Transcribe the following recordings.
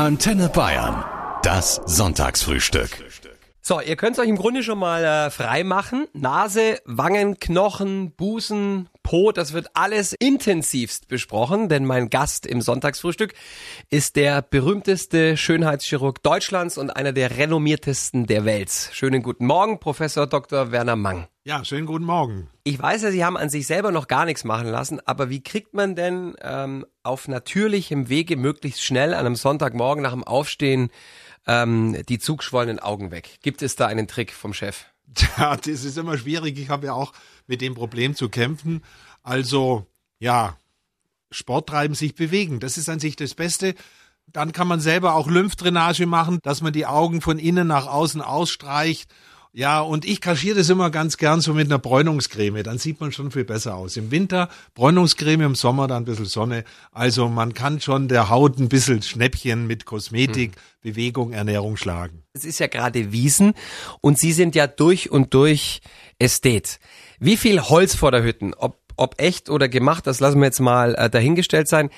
Antenne Bayern. Das Sonntagsfrühstück. So, ihr könnt euch im Grunde schon mal äh, frei machen. Nase, Wangen, Knochen, Busen, Po, das wird alles intensivst besprochen, denn mein Gast im Sonntagsfrühstück ist der berühmteste Schönheitschirurg Deutschlands und einer der renommiertesten der Welt. Schönen guten Morgen, Professor Dr. Werner Mang. Ja, schönen guten Morgen. Ich weiß ja, Sie haben an sich selber noch gar nichts machen lassen, aber wie kriegt man denn ähm, auf natürlichem Wege möglichst schnell an einem Sonntagmorgen nach dem Aufstehen ähm, die zugschwollenen Augen weg? Gibt es da einen Trick vom Chef? Ja, das ist immer schwierig. Ich habe ja auch mit dem Problem zu kämpfen. Also, ja, Sport treiben, sich bewegen. Das ist an sich das Beste. Dann kann man selber auch Lymphdrainage machen, dass man die Augen von innen nach außen ausstreicht ja, und ich kaschiere das immer ganz gern so mit einer Bräunungscreme. Dann sieht man schon viel besser aus. Im Winter Bräunungscreme, im Sommer dann ein bisschen Sonne. Also man kann schon der Haut ein bisschen Schnäppchen mit Kosmetik, hm. Bewegung, Ernährung schlagen. Es ist ja gerade Wiesen und Sie sind ja durch und durch Ästhet. Wie viel Holz vor der Hütten, ob, ob echt oder gemacht, das lassen wir jetzt mal äh, dahingestellt sein.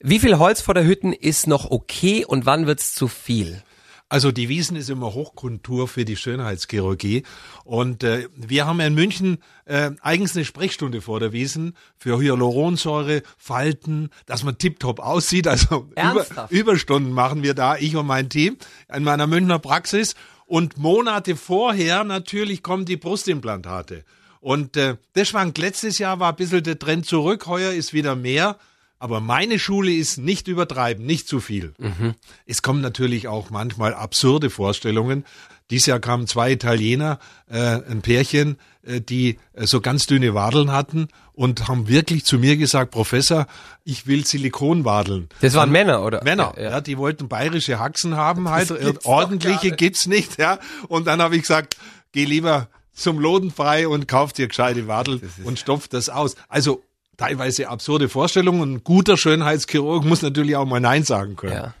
Wie viel Holz vor der Hütten ist noch okay und wann wird's zu viel? Also die Wiesen ist immer Hochkultur für die Schönheitschirurgie. Und äh, wir haben in München äh, eigens eine Sprechstunde vor der Wiesen für Hyaluronsäure, Falten, dass man tiptop aussieht. Also über, Überstunden machen wir da, ich und mein Team, in meiner Münchner Praxis. Und Monate vorher natürlich kommen die Brustimplantate. Und äh, das schwankt letztes Jahr, war ein bisschen der Trend zurück, heuer ist wieder mehr. Aber meine Schule ist nicht übertreiben, nicht zu viel. Mhm. Es kommen natürlich auch manchmal absurde Vorstellungen. Dieses Jahr kamen zwei Italiener, äh, ein Pärchen, äh, die äh, so ganz dünne Wadeln hatten und haben wirklich zu mir gesagt, Professor, ich will Silikonwadeln. Das waren Männer, oder? Männer, ja, ja. ja, die wollten bayerische Haxen haben halt, ordentliche gibt's nicht, ja. Und dann habe ich gesagt, geh lieber zum Lodenfrei und kauf dir gescheite Wadel und stopf das aus. Also teilweise absurde Vorstellungen. Ein guter Schönheitschirurg muss natürlich auch mal Nein sagen können. Ja.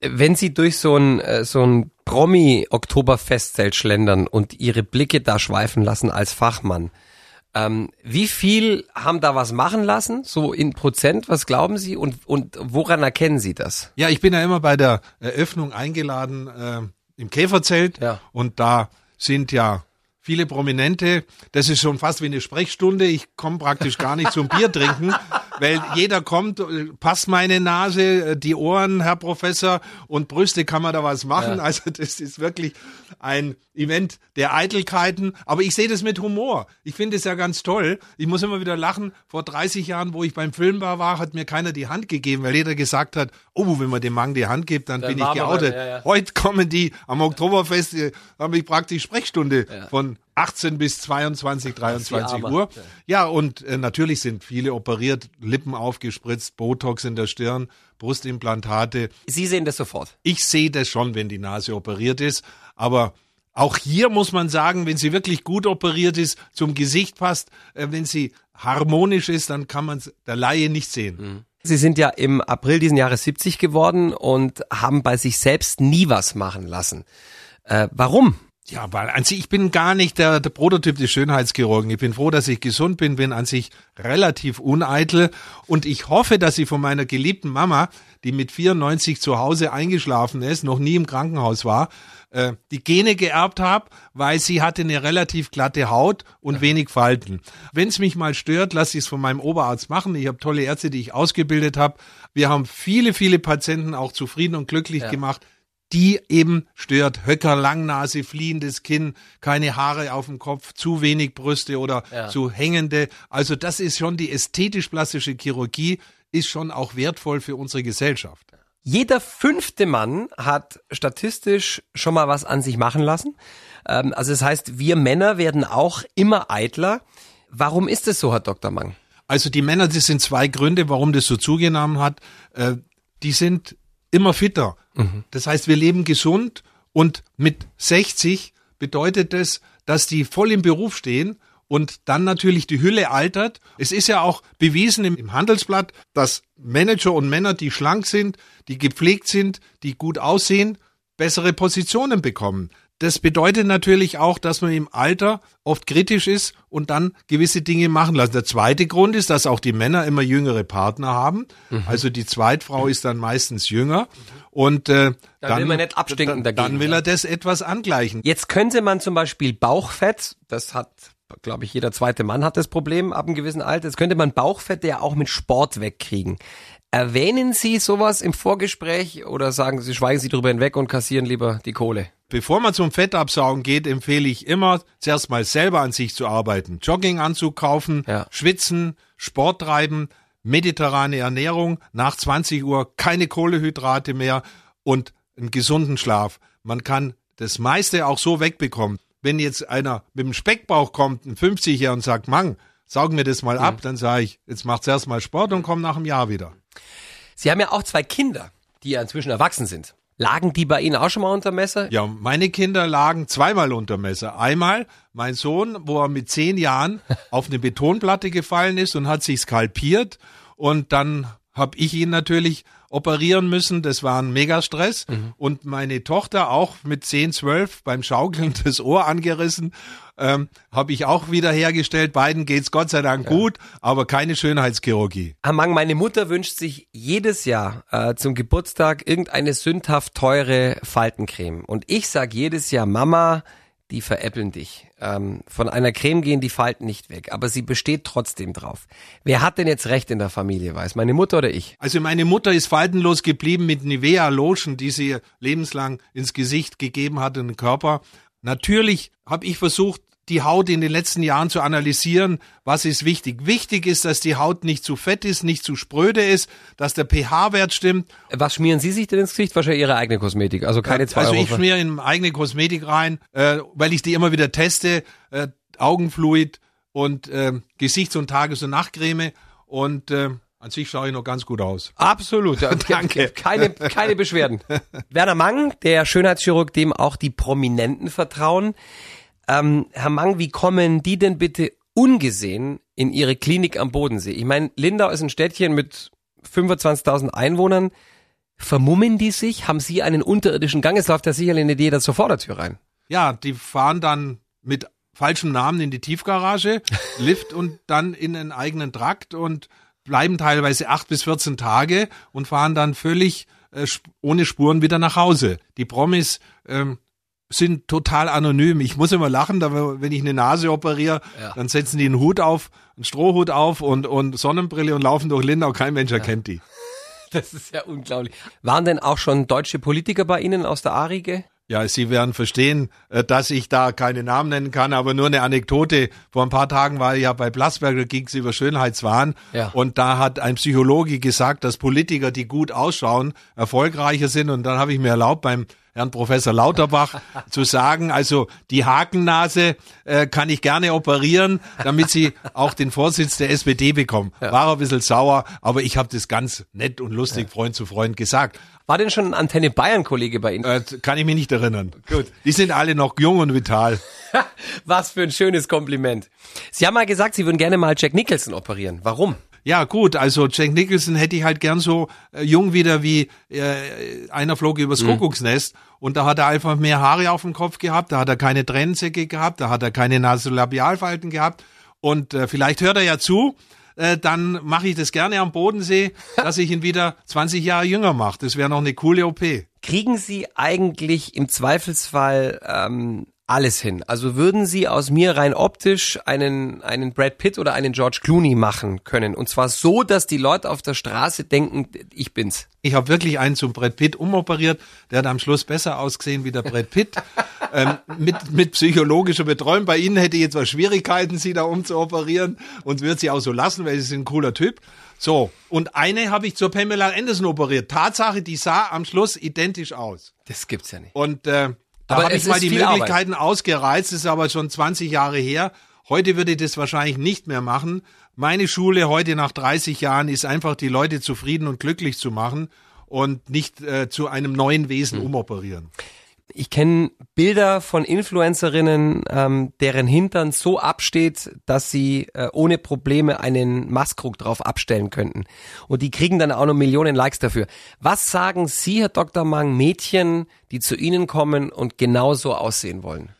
Wenn Sie durch so ein, äh, so ein Promi-Oktoberfestzelt schlendern und Ihre Blicke da schweifen lassen als Fachmann, ähm, wie viel haben da was machen lassen? So in Prozent, was glauben Sie? Und, und woran erkennen Sie das? Ja, ich bin ja immer bei der Eröffnung eingeladen äh, im Käferzelt ja. und da sind ja viele Prominente. Das ist schon fast wie eine Sprechstunde. Ich komme praktisch gar nicht zum Bier trinken, weil jeder kommt, passt meine Nase, die Ohren, Herr Professor, und Brüste kann man da was machen. Ja. Also das ist wirklich ein Event der Eitelkeiten. Aber ich sehe das mit Humor. Ich finde es ja ganz toll. Ich muss immer wieder lachen. Vor 30 Jahren, wo ich beim Filmbar war, hat mir keiner die Hand gegeben, weil jeder gesagt hat, oh, wenn man dem Mann die Hand gibt, dann, dann bin ich geoutet. Ja, ja. Heute kommen die am Oktoberfest, äh, habe ich praktisch Sprechstunde von 18 bis 22, 23 Uhr. Ja, und äh, natürlich sind viele operiert, Lippen aufgespritzt, Botox in der Stirn, Brustimplantate. Sie sehen das sofort? Ich sehe das schon, wenn die Nase operiert ist. Aber auch hier muss man sagen, wenn sie wirklich gut operiert ist, zum Gesicht passt, äh, wenn sie harmonisch ist, dann kann man der Laie nicht sehen. Mhm. Sie sind ja im April diesen Jahres 70 geworden und haben bei sich selbst nie was machen lassen. Äh, warum? Ja, weil an sich, ich bin gar nicht der, der Prototyp des Schönheitschirurgen. Ich bin froh, dass ich gesund bin, bin an sich relativ uneitel und ich hoffe, dass ich von meiner geliebten Mama, die mit 94 zu Hause eingeschlafen ist, noch nie im Krankenhaus war, äh, die Gene geerbt habe, weil sie hatte eine relativ glatte Haut und wenig Falten. Wenn es mich mal stört, lasse ich es von meinem Oberarzt machen. Ich habe tolle Ärzte, die ich ausgebildet habe. Wir haben viele, viele Patienten auch zufrieden und glücklich ja. gemacht die eben stört. Höcker, Langnase, fliehendes Kinn, keine Haare auf dem Kopf, zu wenig Brüste oder ja. zu hängende. Also das ist schon die ästhetisch-plastische Chirurgie, ist schon auch wertvoll für unsere Gesellschaft. Jeder fünfte Mann hat statistisch schon mal was an sich machen lassen. Ähm, also das heißt, wir Männer werden auch immer eitler. Warum ist es so, Herr Dr. Mang? Also die Männer, das sind zwei Gründe, warum das so zugenommen hat. Äh, die sind immer fitter. Mhm. Das heißt, wir leben gesund und mit 60 bedeutet das, dass die voll im Beruf stehen und dann natürlich die Hülle altert. Es ist ja auch bewiesen im, Handelsblatt, dass Manager und Männer, die schlank sind, die gepflegt sind, die gut aussehen, bessere Positionen bekommen. Das bedeutet natürlich auch, dass man im Alter oft kritisch ist und dann gewisse Dinge machen lassen. Der zweite Grund ist, dass auch die Männer immer jüngere Partner haben. Mhm. Also die Zweitfrau ist dann meistens jünger und äh, dann, dann will man nicht abstinken dagegen. Dann will er das etwas angleichen. Jetzt könnte man zum Beispiel Bauchfett, das hat glaube ich, jeder zweite Mann hat das Problem ab einem gewissen Alter. Jetzt könnte man Bauchfett ja auch mit Sport wegkriegen. Erwähnen Sie sowas im Vorgespräch oder sagen Sie, schweigen Sie drüber hinweg und kassieren lieber die Kohle? Bevor man zum Fettabsaugen geht, empfehle ich immer, zuerst mal selber an sich zu arbeiten. Jogginganzug kaufen, ja. schwitzen, Sport treiben, mediterrane Ernährung, nach 20 Uhr keine Kohlehydrate mehr und einen gesunden Schlaf. Man kann das meiste auch so wegbekommen. Wenn jetzt einer mit dem Speckbauch kommt, ein 50er und sagt, Mang, saug mir das mal ab, mhm. dann sage ich, jetzt macht zuerst mal Sport und komm nach einem Jahr wieder. Sie haben ja auch zwei Kinder, die ja inzwischen erwachsen sind. Lagen die bei Ihnen auch schon mal unter Messer? Ja, meine Kinder lagen zweimal unter Messer. Einmal mein Sohn, wo er mit zehn Jahren auf eine Betonplatte gefallen ist und hat sich skalpiert. Und dann habe ich ihn natürlich operieren müssen. Das war ein Megastress. Mhm. Und meine Tochter auch mit 10, 12 beim Schaukeln das Ohr angerissen. Ähm, habe ich auch wieder hergestellt. Beiden geht's Gott sei Dank ja. gut, aber keine Schönheitschirurgie. Herr Mang, meine Mutter wünscht sich jedes Jahr äh, zum Geburtstag irgendeine sündhaft teure Faltencreme. Und ich sag jedes Jahr, Mama, die veräppeln dich. Ähm, von einer Creme gehen die Falten nicht weg, aber sie besteht trotzdem drauf. Wer hat denn jetzt recht in der Familie, weiß? Meine Mutter oder ich? Also meine Mutter ist faltenlos geblieben mit Nivea Lotion, die sie lebenslang ins Gesicht gegeben hat und den Körper. Natürlich habe ich versucht, die Haut in den letzten Jahren zu analysieren, was ist wichtig. Wichtig ist, dass die Haut nicht zu fett ist, nicht zu spröde ist, dass der pH-Wert stimmt. Was schmieren Sie sich denn ins Gesicht? Wahrscheinlich Ihre eigene Kosmetik, also keine zwei Also ich schmiere in eigene Kosmetik rein, äh, weil ich die immer wieder teste, äh, Augenfluid und äh, Gesichts- und Tages- und Nachtcreme und äh, an sich schaue ich noch ganz gut aus. Absolut. Danke. Keine, keine Beschwerden. Werner Mang, der Schönheitschirurg, dem auch die Prominenten vertrauen. Ähm, Herr Mang, wie kommen die denn bitte ungesehen in ihre Klinik am Bodensee? Ich meine, Lindau ist ein Städtchen mit 25.000 Einwohnern. Vermummen die sich? Haben Sie einen unterirdischen Gang? Es läuft ja sicherlich eine Idee da zur Vordertür rein. Ja, die fahren dann mit falschem Namen in die Tiefgarage, Lift und dann in einen eigenen Trakt und bleiben teilweise acht bis 14 Tage und fahren dann völlig äh, ohne Spuren wieder nach Hause. Die Promis ähm, sind total anonym. Ich muss immer lachen, wenn ich eine Nase operiere, ja. dann setzen die einen Hut auf, einen Strohhut auf und, und Sonnenbrille und laufen durch Lindau. Kein Mensch erkennt ja. die. Das ist ja unglaublich. Waren denn auch schon deutsche Politiker bei Ihnen aus der A-Riege? Ja, Sie werden verstehen, äh, dass ich da keine Namen nennen kann, aber nur eine Anekdote. Vor ein paar Tagen war ich ja bei Plasberger, ging es über Schönheitswahn. Ja. Und da hat ein Psychologe gesagt, dass Politiker, die gut ausschauen, erfolgreicher sind. Und dann habe ich mir erlaubt, beim Herrn Professor Lauterbach zu sagen, also die Hakennase äh, kann ich gerne operieren, damit Sie auch den Vorsitz der SPD bekommen. Ja. War ein bisschen sauer, aber ich habe das ganz nett und lustig ja. Freund zu Freund gesagt. War denn schon ein Antenne Bayern Kollege bei Ihnen? Äh, kann ich mich nicht erinnern. Gut. Die sind alle noch jung und vital. Was für ein schönes Kompliment. Sie haben mal gesagt, Sie würden gerne mal Jack Nicholson operieren. Warum? Ja, gut, also Jack Nicholson hätte ich halt gern so äh, jung wieder wie äh, einer flog übers mhm. Kuckucksnest und da hat er einfach mehr Haare auf dem Kopf gehabt, da hat er keine Tränensäcke gehabt, da hat er keine Nasolabialfalten gehabt und äh, vielleicht hört er ja zu, äh, dann mache ich das gerne am Bodensee, dass ich ihn wieder 20 Jahre jünger mache. Das wäre noch eine coole OP. Kriegen Sie eigentlich im Zweifelsfall ähm, alles hin. Also würden Sie aus mir rein optisch einen, einen Brad Pitt oder einen George Clooney machen können. Und zwar so, dass die Leute auf der Straße denken, ich bin's. Ich habe wirklich einen zum Brad Pitt umoperiert. Der hat am Schluss besser ausgesehen wie der Brad Pitt. ähm, mit, mit psychologischer Betreuung. Bei Ihnen hätte ich jetzt mal Schwierigkeiten, Sie da umzuoperieren. Und würde Sie auch so lassen, weil Sie sind ein cooler Typ. So, und eine habe ich zur Pamela Anderson operiert. Tatsache, die sah am Schluss identisch aus. Das gibt's ja nicht. Und äh, da habe ich mal die Möglichkeiten Arbeit. ausgereizt, das ist aber schon 20 Jahre her. Heute würde ich das wahrscheinlich nicht mehr machen. Meine Schule heute nach 30 Jahren ist einfach, die Leute zufrieden und glücklich zu machen und nicht äh, zu einem neuen Wesen hm. umoperieren. Ich kenne Bilder von Influencerinnen, ähm, deren Hintern so absteht, dass sie äh, ohne Probleme einen Maskrug drauf abstellen könnten. Und die kriegen dann auch noch Millionen Likes dafür. Was sagen Sie, Herr Dr. Mang, Mädchen, die zu Ihnen kommen und genauso aussehen wollen?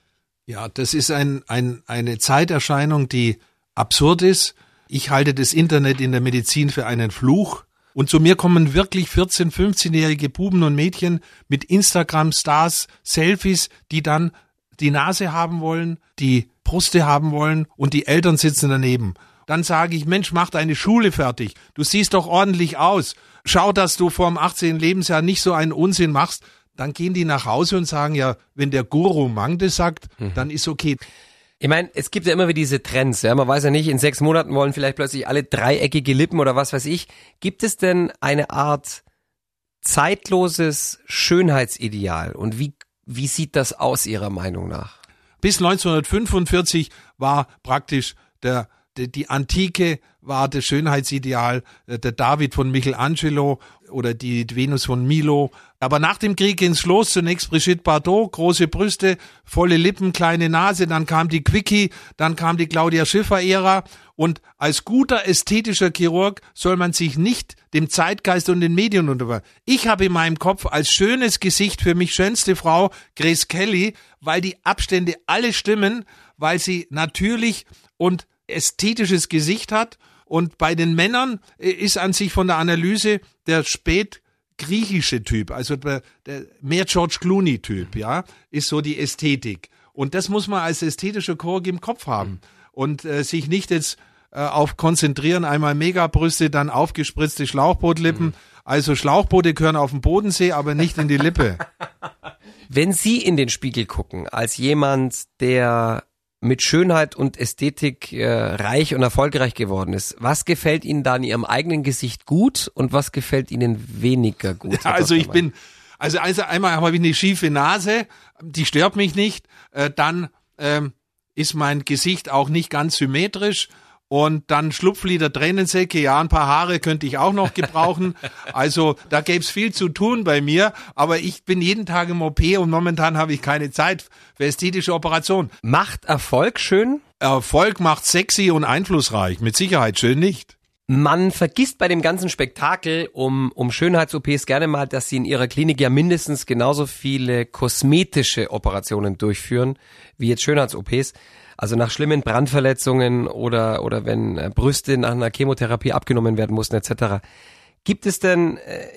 Ja, das ist ein, ein, eine Zeiterscheinung, die absurd ist. Ich halte das Internet in der Medizin für einen Fluch. Und zu mir kommen wirklich 14-, 15-jährige Buben und Mädchen mit Instagram-Stars, Selfies, die dann die Nase haben wollen, die Bruste haben wollen und die Eltern sitzen daneben. Dann sage ich, Mensch, mach deine Schule fertig. Du siehst doch ordentlich aus. Schau, dass du vor dem 18. Lebensjahr nicht so einen Unsinn machst. Dann gehen die nach Hause und sagen, ja, wenn der Guru Mang das sagt, mhm. dann ist okay. Ich meine, es gibt ja immer wieder diese Trends, ja. Man weiß ja nicht, in sechs Monaten wollen vielleicht plötzlich alle dreieckige Lippen oder was weiß ich. Gibt es denn eine Art zeitloses Schönheitsideal? Und wie, wie sieht das aus Ihrer Meinung nach? Bis 1945 war praktisch der, die, Antike war das Schönheitsideal, äh, der David von Michelangelo oder die Venus von Milo. Aber nach dem Krieg ging's los. Zunächst Brigitte Bardot, große Brüste, volle Lippen, kleine Nase. Dann kam die Quickie, dann kam die Claudia Schiffer-Ära. Und als guter ästhetischer Chirurg soll man sich nicht dem Zeitgeist und den Medien unterwerfen. Ich habe in meinem Kopf als schönes Gesicht für mich schönste Frau Grace Kelly, weil die Abstände alle stimmen, weil sie natürlich und ästhetisches Gesicht hat und bei den Männern äh, ist an sich von der Analyse der spätgriechische Typ, also der, mehr George Clooney Typ, ja, ist so die Ästhetik. Und das muss man als ästhetischer Chirurg im Kopf haben und äh, sich nicht jetzt äh, auf konzentrieren, einmal Megabrüste, dann aufgespritzte Schlauchbootlippen. Also Schlauchboote gehören auf den Bodensee, aber nicht in die Lippe. Wenn Sie in den Spiegel gucken, als jemand, der mit Schönheit und Ästhetik äh, reich und erfolgreich geworden ist. Was gefällt Ihnen da in Ihrem eigenen Gesicht gut und was gefällt Ihnen weniger gut? Ja, also ich bin, also, also einmal habe ich eine schiefe Nase, die stört mich nicht. Äh, dann ähm, ist mein Gesicht auch nicht ganz symmetrisch und dann Schlupflieder, Tränensäcke, ja, ein paar Haare könnte ich auch noch gebrauchen. Also da gäbe es viel zu tun bei mir, aber ich bin jeden Tag im OP und momentan habe ich keine Zeit für ästhetische Operationen. Macht Erfolg schön? Erfolg macht sexy und einflussreich, mit Sicherheit schön nicht. Man vergisst bei dem ganzen Spektakel um, um Schönheits-OPs gerne mal, dass sie in ihrer Klinik ja mindestens genauso viele kosmetische Operationen durchführen, wie jetzt Schönheits-OPs. Also nach schlimmen Brandverletzungen oder, oder wenn äh, Brüste nach einer Chemotherapie abgenommen werden mussten etc. Gibt es denn äh,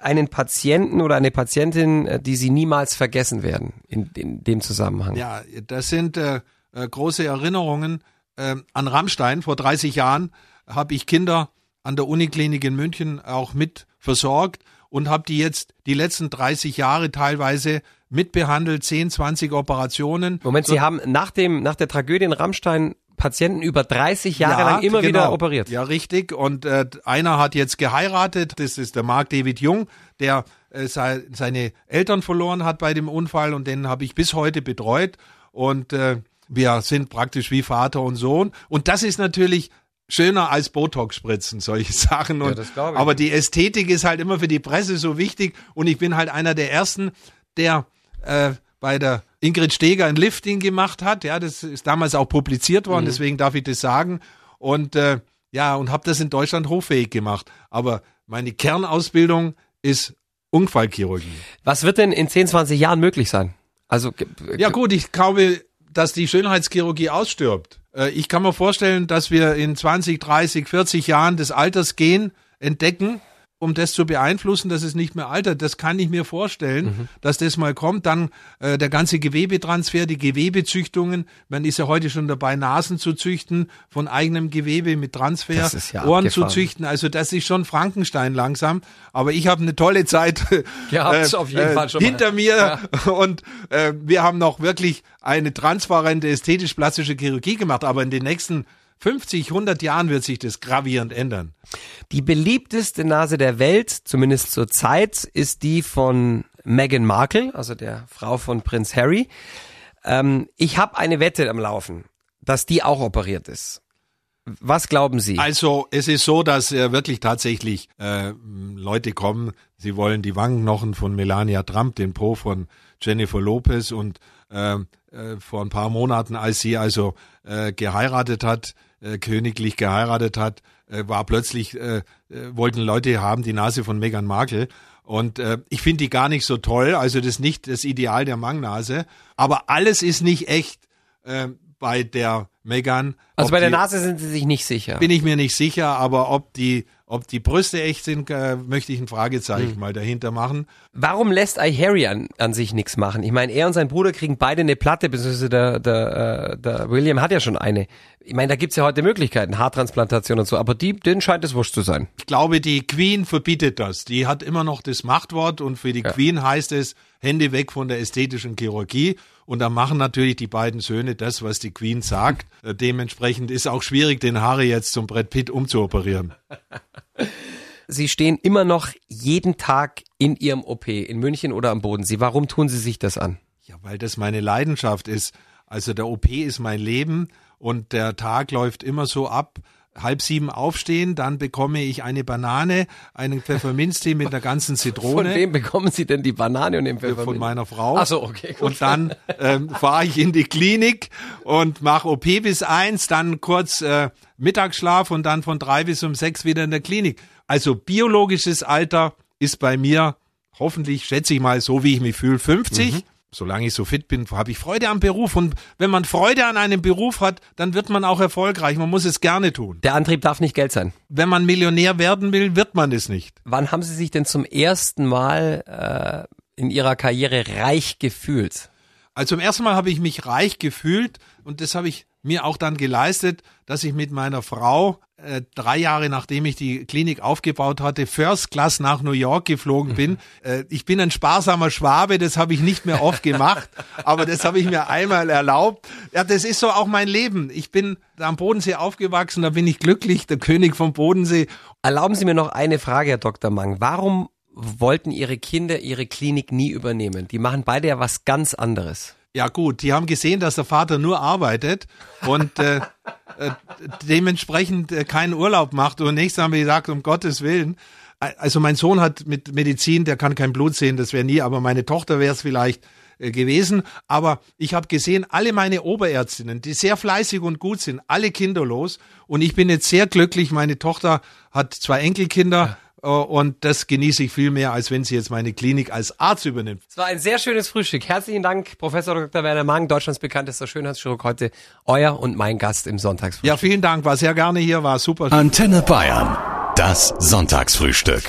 einen Patienten oder eine Patientin, äh, die Sie niemals vergessen werden in, in dem Zusammenhang? Ja, das sind äh, große Erinnerungen äh, an Rammstein. Vor 30 Jahren habe ich Kinder an der Uniklinik in München auch mit versorgt und habe die jetzt die letzten 30 Jahre teilweise mitbehandelt, 10, 20 Operationen. Moment, so, Sie haben nach dem, nach der Tragödie in Rammstein Patienten über 30 Jahre ja, lang immer genau. wieder operiert. Ja, richtig. Und äh, einer hat jetzt geheiratet. Das ist der Mark David Jung, der äh, sei, seine Eltern verloren hat bei dem Unfall und den habe ich bis heute betreut. Und äh, wir sind praktisch wie Vater und Sohn. Und das ist natürlich schöner als Botox-Spritzen, solche Sachen. Und, ja, aber die Ästhetik ist halt immer für die Presse so wichtig. Und ich bin halt einer der ersten, der äh, bei der Ingrid Steger ein Lifting gemacht hat. Ja, das ist damals auch publiziert worden, mhm. deswegen darf ich das sagen. Und äh, ja, und habe das in Deutschland hochfähig gemacht. Aber meine Kernausbildung ist Unfallchirurgie. Was wird denn in 10, 20 Jahren möglich sein? Also ja gut, ich glaube, dass die Schönheitschirurgie ausstirbt. Äh, ich kann mir vorstellen, dass wir in 20, 30, 40 Jahren das Altersgehen entdecken um das zu beeinflussen, dass es nicht mehr altert. Das kann ich mir vorstellen, mhm. dass das mal kommt. Dann äh, der ganze Gewebetransfer, die Gewebezüchtungen. Man ist ja heute schon dabei, Nasen zu züchten von eigenem Gewebe mit Transfer, ja Ohren abgefahren. zu züchten. Also das ist schon Frankenstein langsam. Aber ich habe eine tolle Zeit äh, auf jeden Fall schon hinter mal. mir ja. und äh, wir haben noch wirklich eine transparente ästhetisch-plastische Chirurgie gemacht. Aber in den nächsten 50, 100 Jahren wird sich das gravierend ändern. Die beliebteste Nase der Welt, zumindest zur Zeit, ist die von Meghan Markle, also der Frau von Prinz Harry. Ähm, ich habe eine Wette am Laufen, dass die auch operiert ist. Was glauben Sie? Also es ist so, dass äh, wirklich tatsächlich äh, Leute kommen, sie wollen die Wangenknochen von Melania Trump, den Po von Jennifer Lopez und äh, äh, vor ein paar Monaten, als sie also äh, geheiratet hat, äh, königlich geheiratet hat, äh, war plötzlich, äh, äh, wollten Leute haben die Nase von Meghan Markle. Und äh, ich finde die gar nicht so toll, also das ist nicht das Ideal der Mangnase. Aber alles ist nicht echt äh, bei der Megan. Also bei der Nase sind Sie sich nicht sicher. Bin ich mir nicht sicher, aber ob die ob die Brüste echt sind, äh, möchte ich ein Fragezeichen hm. mal dahinter machen. Warum lässt Harry an, an sich nichts machen? Ich meine, er und sein Bruder kriegen beide eine Platte, beziehungsweise der, der, äh, der William hat ja schon eine. Ich meine, da gibt's ja heute Möglichkeiten, Haartransplantation und so, aber die, denen scheint es wurscht zu sein. Ich glaube, die Queen verbietet das. Die hat immer noch das Machtwort und für die ja. Queen heißt es, Hände weg von der ästhetischen Chirurgie. Und da machen natürlich die beiden Söhne das, was die Queen sagt. Äh, dementsprechend ist auch schwierig, den Harry jetzt zum Brett Pitt umzuoperieren. Sie stehen immer noch jeden Tag in Ihrem OP in München oder am Bodensee. Warum tun Sie sich das an? Ja, weil das meine Leidenschaft ist. Also der OP ist mein Leben und der Tag läuft immer so ab, halb sieben aufstehen, dann bekomme ich eine Banane, einen Pfefferminztee mit der ganzen Zitrone. Von wem bekommen Sie denn die Banane und den Pfefferminz? Von meiner Frau. Ach so, okay. Gut. Und dann ähm, fahre ich in die Klinik und mache OP bis eins, dann kurz äh, Mittagsschlaf und dann von drei bis um sechs wieder in der Klinik. Also biologisches Alter ist bei mir hoffentlich, schätze ich mal, so wie ich mich fühle, 50. Mhm solange ich so fit bin, habe ich Freude am Beruf. Und wenn man Freude an einem Beruf hat, dann wird man auch erfolgreich. Man muss es gerne tun. Der Antrieb darf nicht Geld sein. Wenn man Millionär werden will, wird man es nicht. Wann haben Sie sich denn zum ersten Mal äh, in Ihrer Karriere reich gefühlt? Also zum ersten Mal habe ich mich reich gefühlt und das habe ich mir auch dann geleistet, dass ich mit meiner Frau äh, drei Jahre nachdem ich die Klinik aufgebaut hatte, First Class nach New York geflogen bin. Mhm. Äh, ich bin ein sparsamer Schwabe, das habe ich nicht mehr oft gemacht, aber das habe ich mir einmal erlaubt. Ja, das ist so auch mein Leben. Ich bin am Bodensee aufgewachsen, da bin ich glücklich, der König vom Bodensee. Erlauben Sie mir noch eine Frage, Herr Dr. Mang. Warum wollten Ihre Kinder Ihre Klinik nie übernehmen? Die machen beide ja was ganz anderes. Ja gut, die haben gesehen, dass der Vater nur arbeitet und äh, äh, dementsprechend äh, keinen Urlaub macht. Und nächstes haben wir gesagt, um Gottes Willen. Also mein Sohn hat mit Medizin, der kann kein Blut sehen, das wäre nie, aber meine Tochter wäre es vielleicht äh, gewesen. Aber ich habe gesehen, alle meine Oberärztinnen, die sehr fleißig und gut sind, alle kinderlos. Und ich bin jetzt sehr glücklich. Meine Tochter hat zwei Enkelkinder. Ja äh, und das genieße ich viel mehr, als wenn sie jetzt meine Klinik als Arzt übernimmt. Es war ein sehr schönes Frühstück. Herzlichen Dank, Professor Dr. Werner Mang, Deutschlands bekanntester Schönheitschirurg, heute euer und mein Gast im Sonntagsfrühstück. Ja, vielen Dank, war sehr gerne hier, war super. Antenne Bayern, das Sonntagsfrühstück.